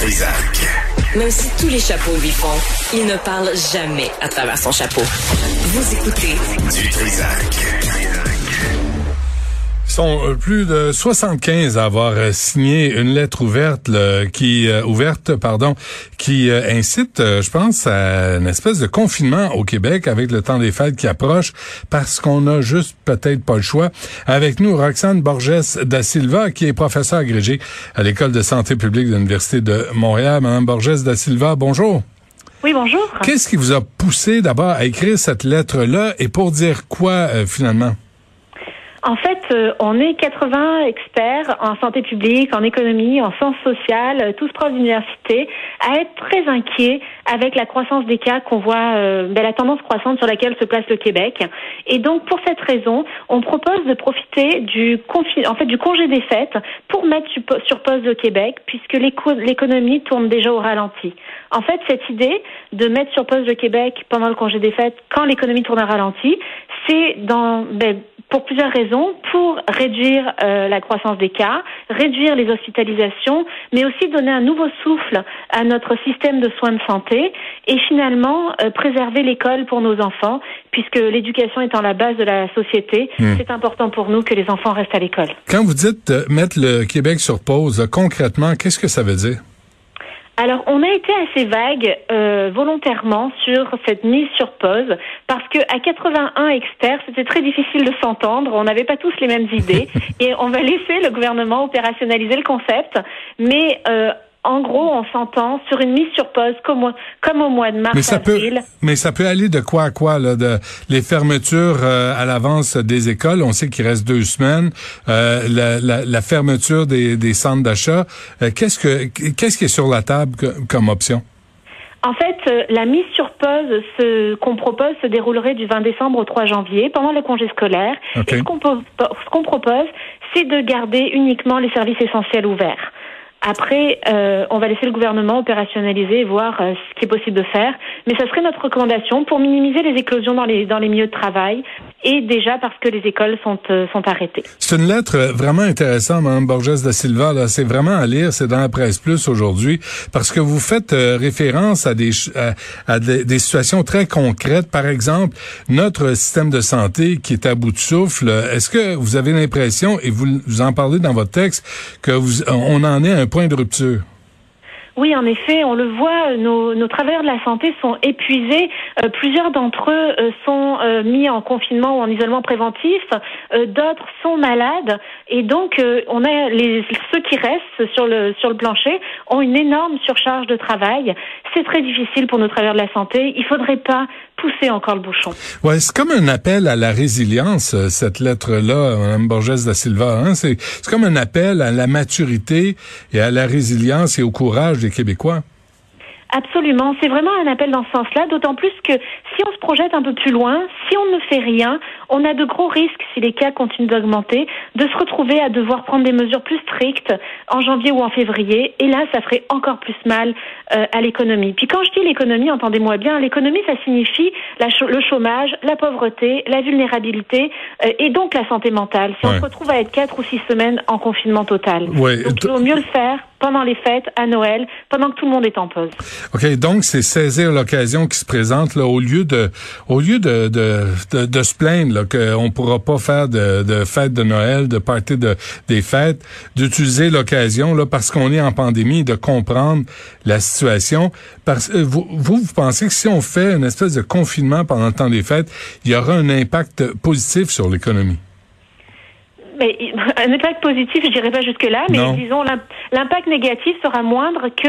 Trisac. Même si tous les chapeaux lui font, il ne parle jamais à travers son chapeau. Vous écoutez Du Trisac. Sont euh, plus de 75 à avoir euh, signé une lettre ouverte qui euh, ouverte pardon qui incite je pense à une espèce de confinement au Québec avec le temps des fêtes qui approche parce qu'on a juste peut-être pas le choix. Avec nous Roxane Borges da Silva qui est professeure agrégée à l'école de santé publique de l'Université de Montréal. Madame Borges da Silva, bonjour. Oui, bonjour. Qu'est-ce qui vous a poussé d'abord à écrire cette lettre-là et pour dire quoi finalement? En fait, euh, on est 80 experts en santé publique, en économie, en sciences sociales, euh, tous profs d'université, à être très inquiets avec la croissance des cas qu'on voit, euh, ben, la tendance croissante sur laquelle se place le Québec. Et donc, pour cette raison, on propose de profiter du, en fait, du congé des fêtes pour mettre sur pause le Québec, puisque l'économie tourne déjà au ralenti. En fait, cette idée de mettre sur pause le Québec pendant le congé des fêtes, quand l'économie tourne au ralenti, c'est dans ben, pour plusieurs raisons, pour réduire euh, la croissance des cas, réduire les hospitalisations, mais aussi donner un nouveau souffle notre système de soins de santé et finalement euh, préserver l'école pour nos enfants, puisque l'éducation étant la base de la société, hmm. c'est important pour nous que les enfants restent à l'école. Quand vous dites euh, mettre le Québec sur pause, concrètement, qu'est-ce que ça veut dire? Alors, on a été assez vague euh, volontairement sur cette mise sur pause parce que à 81 experts, c'était très difficile de s'entendre. On n'avait pas tous les mêmes idées et on va laisser le gouvernement opérationnaliser le concept, mais euh, en gros, on s'entend sur une mise sur pause comme, comme au mois de mars. Mais ça peut, mais ça peut aller de quoi à quoi là, de les fermetures euh, à l'avance des écoles. On sait qu'il reste deux semaines. Euh, la, la, la, fermeture des, des centres d'achat. Euh, qu'est-ce que qu'est-ce qui est sur la table comme option? En fait, la mise sur pause ce qu'on propose se déroulerait du 20 décembre au 3 janvier pendant le congé scolaire. Et ce qu'on qu'on propose, c'est de garder uniquement les services essentiels ouverts. Après, euh, on va laisser le gouvernement opérationnaliser et voir euh, ce qui est possible de faire. Mais ça serait notre recommandation pour minimiser les éclosions dans les, dans les milieux de travail et déjà parce que les écoles sont, euh, sont arrêtées. C'est une lettre vraiment intéressante, Mme Borges da Silva. C'est vraiment à lire, c'est dans la presse plus aujourd'hui, parce que vous faites référence à des, à, des, des, situations très concrètes. Par exemple, notre système de santé qui est à bout de souffle. Est-ce que vous avez l'impression, et vous, vous en parlez dans votre texte, que vous, on en est un point de rupture? Oui, en effet, on le voit, nos, travailleurs de la santé sont épuisés. Euh, plusieurs d'entre eux euh, sont euh, mis en confinement ou en isolement préventif. D'autres sont malades. Et donc, on a les, ceux qui restent sur le, sur le plancher ont une énorme surcharge de travail. C'est très difficile pour nos travailleurs de la santé. Il faudrait pas pousser encore le bouchon. Ouais, c'est comme un appel à la résilience, cette lettre-là, Mme Borges da Silva. Hein? C'est comme un appel à la maturité et à la résilience et au courage Québécois. Absolument, c'est vraiment un appel dans ce sens-là, d'autant plus que si on se projette un peu plus loin, si on ne fait rien, on a de gros risques, si les cas continuent d'augmenter, de se retrouver à devoir prendre des mesures plus strictes en janvier ou en février, et là, ça ferait encore plus mal euh, à l'économie. Puis quand je dis l'économie, entendez-moi bien, l'économie, ça signifie le chômage, la pauvreté, la vulnérabilité, euh, et donc la santé mentale. Si on se retrouve à être quatre ou six semaines en confinement total, donc il vaut mieux le faire pendant les fêtes, à Noël, pendant que tout le monde est en pause. OK, donc c'est saisir l'occasion qui se présente là au lieu de au lieu de de, de, se plaindre qu'on pourra pas faire de, de fête de Noël, de partir de des fêtes, d'utiliser l'occasion là parce qu'on est en pandémie de comprendre la situation. Parce euh, vous, vous vous pensez que si on fait une espèce de confinement pendant le temps des fêtes, il y aura un impact positif sur l'économie? Mais un impact positif, je dirais pas jusque-là, mais disons l'impact négatif sera moindre que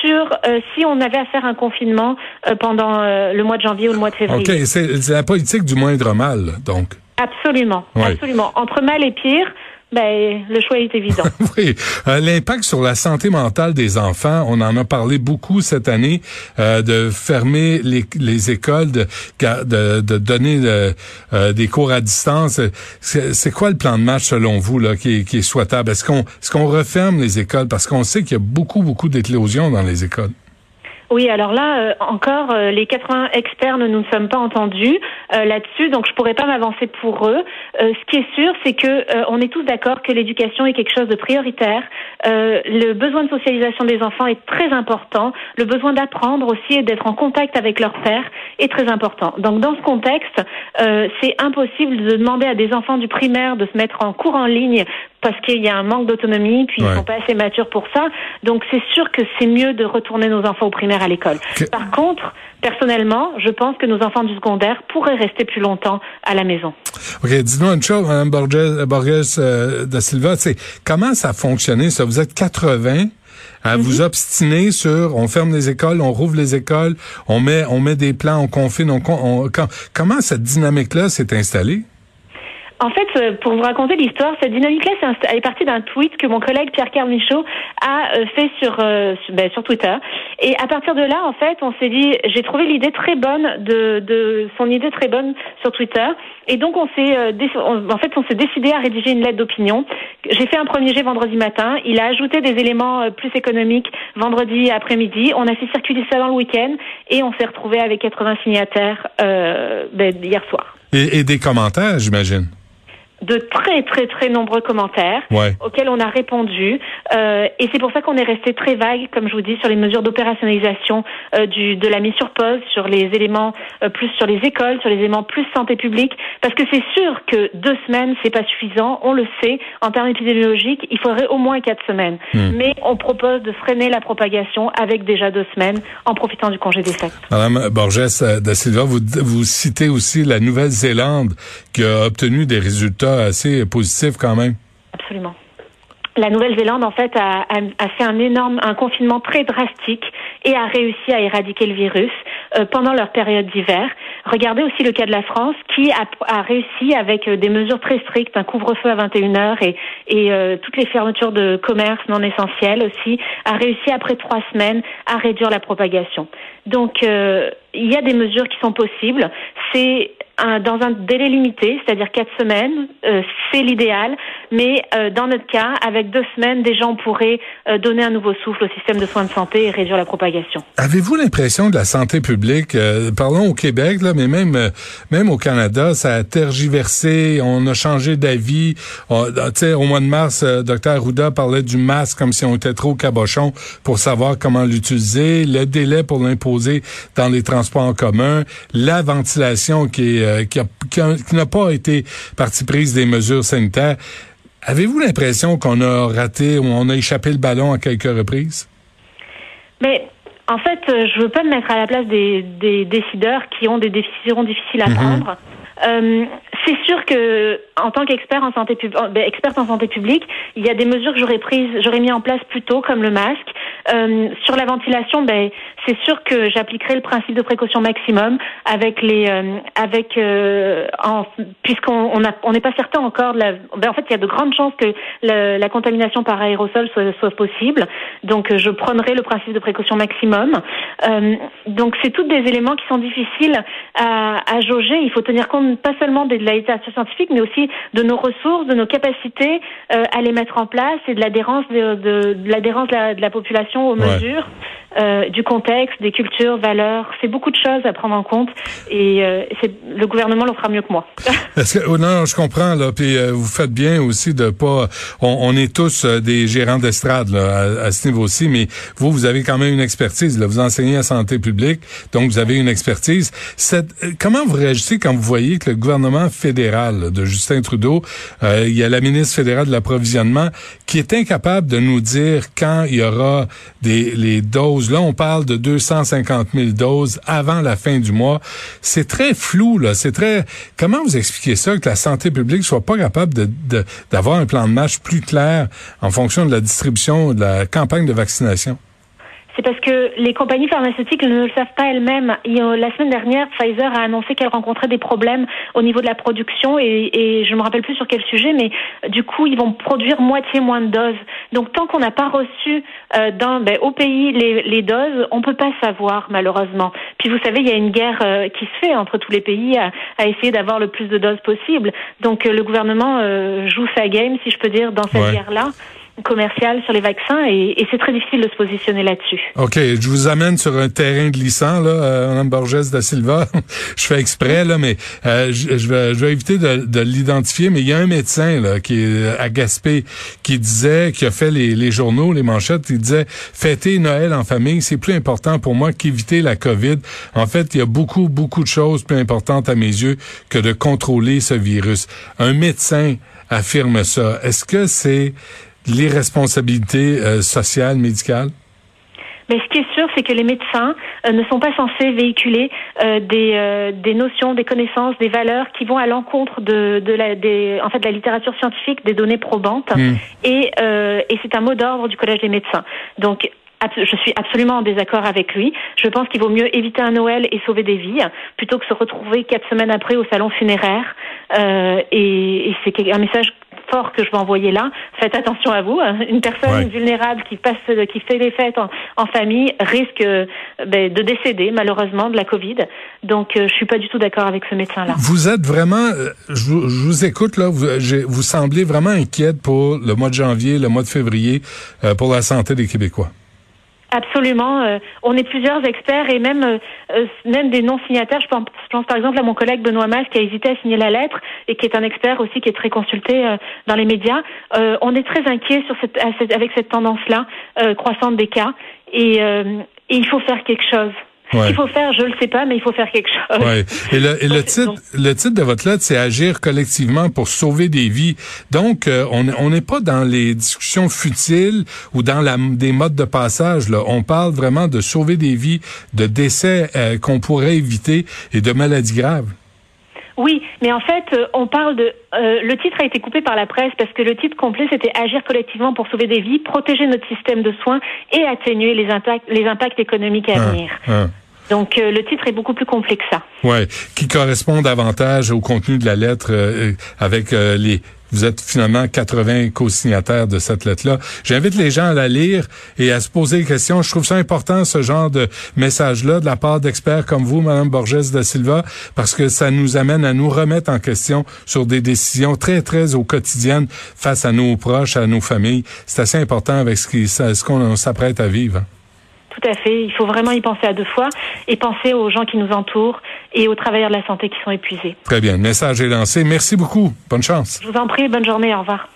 sur euh, si on avait à faire un confinement euh, pendant euh, le mois de janvier ou le mois de février. OK, c'est la politique du moindre mal, donc. Absolument, absolument. Entre mal et pire, ben, le choix est évident. oui. Euh, l'impact sur la santé mentale des enfants, on en a parlé beaucoup cette année, euh, de fermer les, les écoles, de, de, de donner euh, des cours à distance. C'est quoi le plan de match selon vous là, qui, est, qui est souhaitable? Est-ce qu'on est qu'on referme les écoles? Parce qu'on sait qu'il y a beaucoup, beaucoup d'éclosions dans les écoles. Oui, alors là, euh, encore, euh, les 80 experts ne nous sommes pas entendus euh, là-dessus, donc je pourrais pas m'avancer pour eux. ce qui est sûr, c'est que on est tous d'accord que l'éducation est quelque chose de prioritaire. le besoin de socialisation des enfants est très important. Le besoin d'apprendre aussi et d'être en contact avec leur père est très important. Donc dans ce contexte, c'est impossible de demander à des enfants du primaire de se mettre en cours en ligne parce qu'il y a un manque d'autonomie, puis ils sont pas assez matures pour ça. Donc c'est sûr que c'est mieux de retourner nos enfants au primaire à l'école. Par contre, personnellement, je pense que nos enfants du secondaire pourraient rester plus longtemps à la maison. OK, dis-nous une chose, Mme Borges, Borges euh, da Silva, c'est comment ça a fonctionné, ça? Vous êtes 80 à vous mhm. obstiner sur on ferme les écoles, on rouvre les écoles, on met on met des plans, on confine, on, on comment cette dynamique-là s'est installée? En fait, euh, pour vous raconter l'histoire, cette dynamique-là, elle est partie d'un tweet que mon collègue Pierre-Carl Michaud a euh, fait sur, euh, ben, sur Twitter. Et à partir de là, en fait, on s'est dit, j'ai trouvé l'idée très bonne de, de son idée très bonne sur Twitter. Et donc, on s'est, en fait, on s'est décidé à rédiger une lettre d'opinion. J'ai fait un premier jet vendredi matin. Il a ajouté des éléments plus économiques vendredi après-midi. On a fait circuler ça dans le week-end et on s'est retrouvé avec 80 signataires ben, hier soir. Et des commentaires, j'imagine de très très très nombreux commentaires auxquels on a répondu. Euh, et c'est pour ça qu'on est resté très vague comme je vous dis sur les mesures d'opérationnalisation euh, du de la mise sur pause sur les éléments euh, plus sur les écoles sur les éléments plus santé publique. Parce que c'est sûr que deux semaines c'est pas suffisant. On le sait. En termes épidémiologiques il faudrait au moins quatre semaines. Hmm. mais on propose de freiner la propagation avec déjà deux semaines en profitant du congé des fêtes. Madame Borges da Silva vous vous citez aussi la Nouvelle-Zélande qui a obtenu des résultats assez positif quand même. Absolument. La Nouvelle-Zélande, en fait, a, fait un énorme, un confinement très drastique et a réussi à éradiquer le virus euh, pendant leur période d'hiver. Regardez aussi le cas de la France, qui a, réussi avec euh, des mesures très strictes, un couvre-feu à 21 heures et, et euh, toutes les fermetures de commerce non essentiels aussi, a réussi après trois semaines à réduire la propagation. Donc, il y a des mesures qui sont possibles. C'est dans un délai limité, c'est-à-dire quatre semaines, c'est l'idéal. Mais dans notre cas, avec deux semaines, déjà on pourrait euh, donner un nouveau souffle au système de soins de santé et réduire la propagation. Avez-vous l'impression de la santé publique, parlons au Québec, là, mais même même au Canada, ça a tergiversé, on a changé d'avis. Au mois de mars, docteur Arruda parlait du masque comme si on était trop cabochon pour savoir comment l'utiliser, le délai pour l'imposer dans les transports en commun, la ventilation qui euh, qui, n'a pas été partie prise des mesures sanitaires. Avez-vous l'impression qu'on a raté ou on a échappé le ballon à quelques reprises? Mais en fait, euh, je veux pas me mettre à la place des, décideurs qui ont des décisions difficiles à mhm. prendre. Euh, c'est sûr que en tant qu'expert en santé publique, ben, experte en santé publique, il y a des mesures que j'aurais prises, j'aurais mis en place plus tôt, comme le masque. Euh, sur la ventilation, ben c'est sûr que j'appliquerai le principe de précaution maximum avec les, euh, euh, puisqu'on on n'est pas certain encore. De la, ben, en fait, il y a de grandes chances que la, contamination par aérosol soit, possible. Donc, je prendrai le principe de précaution maximum. donc, c'est tous des éléments qui sont difficiles à, jauger. Il faut tenir compte pas seulement de la littérature scientifique, mais aussi de nos ressources, de nos capacités euh, à les mettre en place et de l'adhérence de, l'adhérence de la, population aux mesures. Euh, du contexte, des cultures, valeurs. C'est beaucoup de choses à prendre en compte et euh, le gouvernement le fera mieux que moi. Est-ce que, oh non, je comprends là. Puis euh, vous faites bien aussi de pas. On, est tous des gérants d'estrade à, à, ce niveau-ci, mais vous, vous avez quand même une expertise. Là. Vous enseignez à santé publique, donc vous avez une expertise. Cette, comment vous réagissez quand vous voyez que le gouvernement fédéral de Justin Trudeau, il y a la ministre fédérale de l'approvisionnement qui est incapable de nous dire quand il y aura des les doses Là, on parle de 250 000 doses avant la fin du mois. C'est très flou, là. C'est très. Comment vous expliquez ça que la santé publique soit pas capable de d'avoir un plan de match plus clair en fonction de la distribution de la campagne de vaccination? C'est parce que les compagnies pharmaceutiques ne le savent pas elles-mêmes. La semaine dernière, Pfizer a annoncé qu'elle rencontrait des problèmes au niveau de la production et, et je me rappelle plus sur quel sujet, mais du coup, ils vont produire moitié moins de doses. Donc, tant qu'on n'a pas reçu euh, dans, ben, au pays les, les, doses, on peut pas savoir malheureusement. Puis vous savez, il y a une guerre euh, qui se fait entre tous les pays à, à essayer d'avoir le plus de doses possible. Donc, euh, le gouvernement euh, joue sa game, si je peux dire, dans cette guerre-là. Commerciale sur les vaccins et, et c'est très difficile de se positionner là-dessus. OK, je vous amène sur un terrain glissant, là, euh, Mme Borges da Silva. je fais exprès, là, mais euh, je, je, vais, je vais éviter de, de l'identifier, mais il y a un médecin là, qui est à Gaspé qui disait, qui a fait les, les journaux, les manchettes, il disait fêter Noël en famille, c'est plus important pour moi qu'éviter la COVID. En fait, il y a beaucoup, beaucoup de choses plus importantes à mes yeux que de contrôler ce virus. Un médecin affirme ça. Est-ce que c'est l'irresponsabilité euh, sociale, médicale? Mais ce qui est sûr, c'est que les médecins euh, ne sont pas censés véhiculer euh, des, euh, des notions, des connaissances, des valeurs qui vont à l'encontre de, de la, des, en fait, de la littérature scientifique, des données probantes. Hmm. Et, et c'est un mot d'ordre du Collège des médecins. Donc, je suis absolument en désaccord avec lui. Je pense qu'il vaut mieux éviter un Noël et sauver des vies plutôt que se retrouver quatre semaines après au salon funéraire. Euh, et et c'est un message fort que je vais envoyer là. Faites attention à vous. Une personne Ouais. vulnérable qui passe, qui fait les fêtes en, en famille risque euh, ben, de décéder malheureusement de la Covid. Donc, euh, je suis pas du tout d'accord avec ce médecin-là. Vous êtes vraiment, euh, je vous, je vous écoute là, vous, j'ai- vous semblez vraiment inquiète pour le mois de janvier, le mois de février, euh, pour la santé des Québécois. Absolument. euh, on est plusieurs experts et même euh, euh, même des non-signataires. Je pense, je pense par exemple à mon collègue Benoît Mas qui a hésité à signer la lettre et qui est un expert aussi qui est très consulté euh, dans les médias. Euh, on est très inquiet sur cette, avec cette tendance-là euh, croissante des cas et, et il faut faire quelque chose. Ouais. Ce qu'il faut faire, je le sais pas, mais il faut faire quelque chose. Ouais. Et le, et le titre, le titre de votre lettre, c'est agir collectivement pour sauver des vies. Donc, euh, on on n'est pas dans les discussions futiles ou dans la, des modes de passage. Là. On parle vraiment de sauver des vies, de décès euh, qu'on pourrait éviter et de maladies graves. Oui, mais en fait, euh, on parle de. euh, le titre a été coupé par la presse parce que le titre complet c'était agir collectivement pour sauver des vies, protéger notre système de soins et atténuer les impacts, les impacts économiques à Hein, venir. hein. Donc euh, le titre est beaucoup plus complet que ça. Ouais, qui correspond davantage au contenu de la lettre euh, avec euh, les vous êtes finalement 80 co-signataires de cette lettre-là. J'invite les gens à la lire et à se poser des questions. Je trouve ça important, ce genre de message-là, de la part d'experts comme vous, Madame Borges da Silva, parce que ça nous amène à nous remettre en question sur des décisions très, très au quotidien face à nos proches, à nos familles. C'est assez important avec ce qui- ce qu'on s'apprête à vivre. Tout à fait. Il faut vraiment y penser à deux fois et penser aux gens qui nous entourent et aux travailleurs de la santé qui sont épuisés. Très bien. Le message est lancé. Merci beaucoup. Bonne chance. Je vous en prie, bonne journée, au revoir.